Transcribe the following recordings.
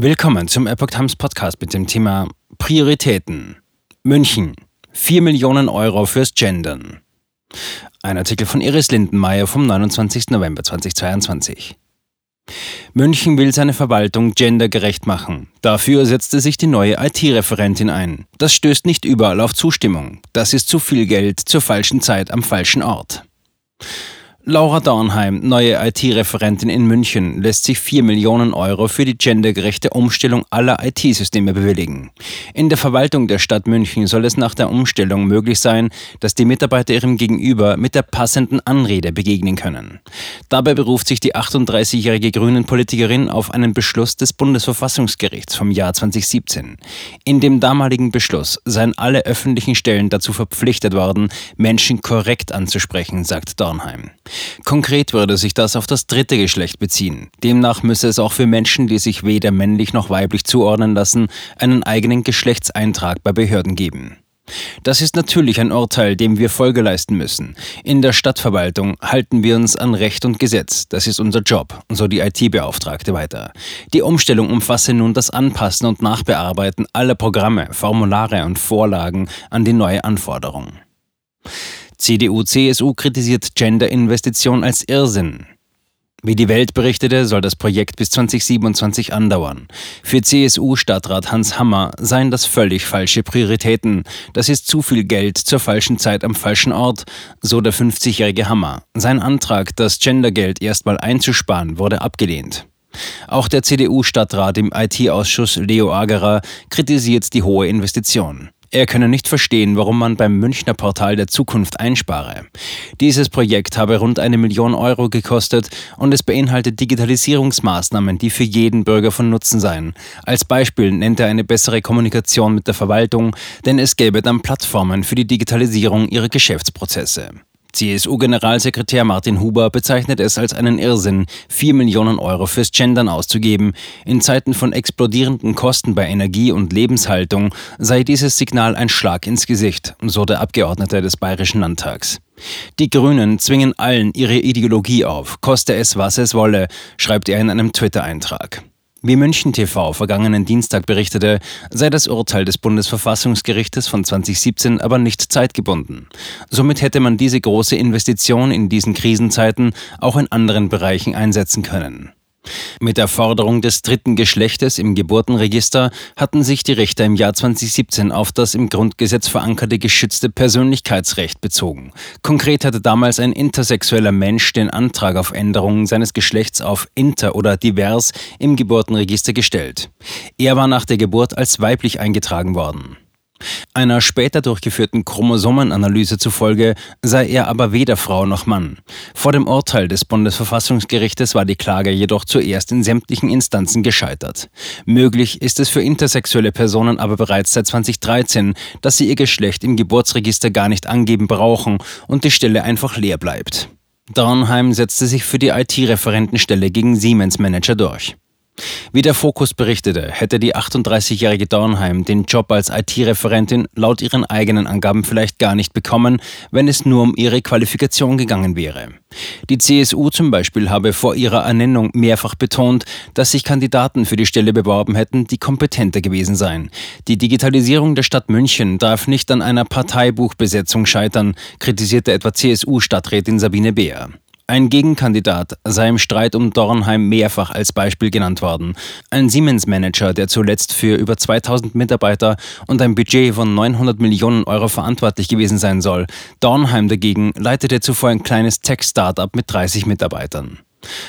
Willkommen zum Epoch Times Podcast mit dem Thema Prioritäten. München. 4 Millionen Euro fürs Gendern. Ein Artikel von Iris Lindenmeier vom 29. November 2022. München will seine Verwaltung gendergerecht machen. Dafür setzte sich die neue IT-Referentin ein. Das stößt nicht überall auf Zustimmung. Das ist zu viel Geld zur falschen Zeit am falschen Ort. Laura Dornheim, neue IT-Referentin in München, lässt sich 4 Millionen Euro für die gendergerechte Umstellung aller IT-Systeme bewilligen. In der Verwaltung der Stadt München soll es nach der Umstellung möglich sein, dass die Mitarbeiter ihrem Gegenüber mit der passenden Anrede begegnen können. Dabei beruft sich die 38-jährige Grünen-Politikerin auf einen Beschluss des Bundesverfassungsgerichts vom Jahr 2017. In dem damaligen Beschluss seien alle öffentlichen Stellen dazu verpflichtet worden, Menschen korrekt anzusprechen, sagt Dornheim. Konkret würde sich das auf das dritte Geschlecht beziehen. Demnach müsse es auch für Menschen, die sich weder männlich noch weiblich zuordnen lassen, einen eigenen Geschlechtseintrag bei Behörden geben. Das ist natürlich ein Urteil, dem wir Folge leisten müssen. In der Stadtverwaltung halten wir uns an Recht und Gesetz. Das ist unser Job, so die IT-Beauftragte weiter. Die Umstellung umfasse nun das Anpassen und Nachbearbeiten aller Programme, Formulare und Vorlagen an die neue Anforderung. CDU-CSU kritisiert Gender-Investition als Irrsinn. Wie die Welt berichtete, soll das Projekt bis 2027 andauern. Für CSU-Stadtrat Hans Hammer seien das völlig falsche Prioritäten. Das ist zu viel Geld zur falschen Zeit am falschen Ort, so der 50-jährige Hammer. Sein Antrag, das Gendergeld erstmal einzusparen, wurde abgelehnt. Auch der CDU-Stadtrat im IT-Ausschuss Leo Agerer kritisiert die hohe Investition. Er könne nicht verstehen, warum man beim Münchner Portal der Zukunft einspare. Dieses Projekt habe rund eine Million Euro gekostet und es beinhaltet Digitalisierungsmaßnahmen, die für jeden Bürger von Nutzen seien. Als Beispiel nennt er eine bessere Kommunikation mit der Verwaltung, denn es gäbe dann Plattformen für die Digitalisierung ihrer Geschäftsprozesse. CSU-Generalsekretär Martin Huber bezeichnet es als einen Irrsinn, 4 Millionen Euro fürs Gendern auszugeben. In Zeiten von explodierenden Kosten bei Energie und Lebenshaltung sei dieses Signal ein Schlag ins Gesicht, so der Abgeordnete des Bayerischen Landtags. Die Grünen zwingen allen ihre Ideologie auf, koste es, was es wolle, schreibt er in einem Twitter-Eintrag. Wie München TV vergangenen Dienstag berichtete, sei das Urteil des Bundesverfassungsgerichtes von 2017 aber nicht zeitgebunden. Somit hätte man diese große Investition in diesen Krisenzeiten auch in anderen Bereichen einsetzen können. Mit der Forderung des dritten Geschlechtes im Geburtenregister hatten sich die Richter im Jahr 2017 auf das im Grundgesetz verankerte geschützte Persönlichkeitsrecht bezogen. Konkret hatte damals ein intersexueller Mensch den Antrag auf Änderung seines Geschlechts auf inter oder divers im Geburtenregister gestellt. Er war nach der Geburt als weiblich eingetragen worden. Einer später durchgeführten Chromosomenanalyse zufolge sei er aber weder Frau noch Mann. Vor dem Urteil des Bundesverfassungsgerichtes war die Klage jedoch zuerst in sämtlichen Instanzen gescheitert. Möglich ist es für intersexuelle Personen aber bereits seit 2013, dass sie ihr Geschlecht im Geburtsregister gar nicht angeben brauchen und die Stelle einfach leer bleibt. Dornheim setzte sich für die IT-Referentenstelle gegen Siemens-Manager durch. Wie der Fokus berichtete, hätte die 38-jährige Dornheim den Job als IT-Referentin laut ihren eigenen Angaben vielleicht gar nicht bekommen, wenn es nur um ihre Qualifikation gegangen wäre. Die CSU zum Beispiel habe vor ihrer Ernennung mehrfach betont, dass sich Kandidaten für die Stelle beworben hätten, die kompetenter gewesen seien. Die Digitalisierung der Stadt München darf nicht an einer Parteibuchbesetzung scheitern, kritisierte etwa CSU-Stadträtin Sabine Beer. Ein Gegenkandidat sei im Streit um Dornheim mehrfach als Beispiel genannt worden. Ein Siemens-Manager, der zuletzt für über 2000 Mitarbeiter und ein Budget von 900 Millionen Euro verantwortlich gewesen sein soll. Dornheim dagegen leitete zuvor ein kleines Tech-Startup mit 30 Mitarbeitern.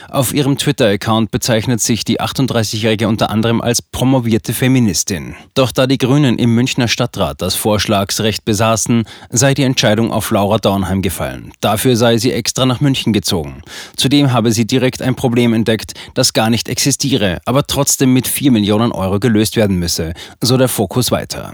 Auf ihrem Twitter-Account bezeichnet sich die 38-Jährige unter anderem als promovierte Feministin. Doch da die Grünen im Münchner Stadtrat das Vorschlagsrecht besaßen, sei die Entscheidung auf Laura Dornheim gefallen. Dafür sei sie extra nach München gezogen. Zudem habe sie direkt ein Problem entdeckt, das gar nicht existiere, aber trotzdem mit 4 Millionen Euro gelöst werden müsse, so der Fokus weiter.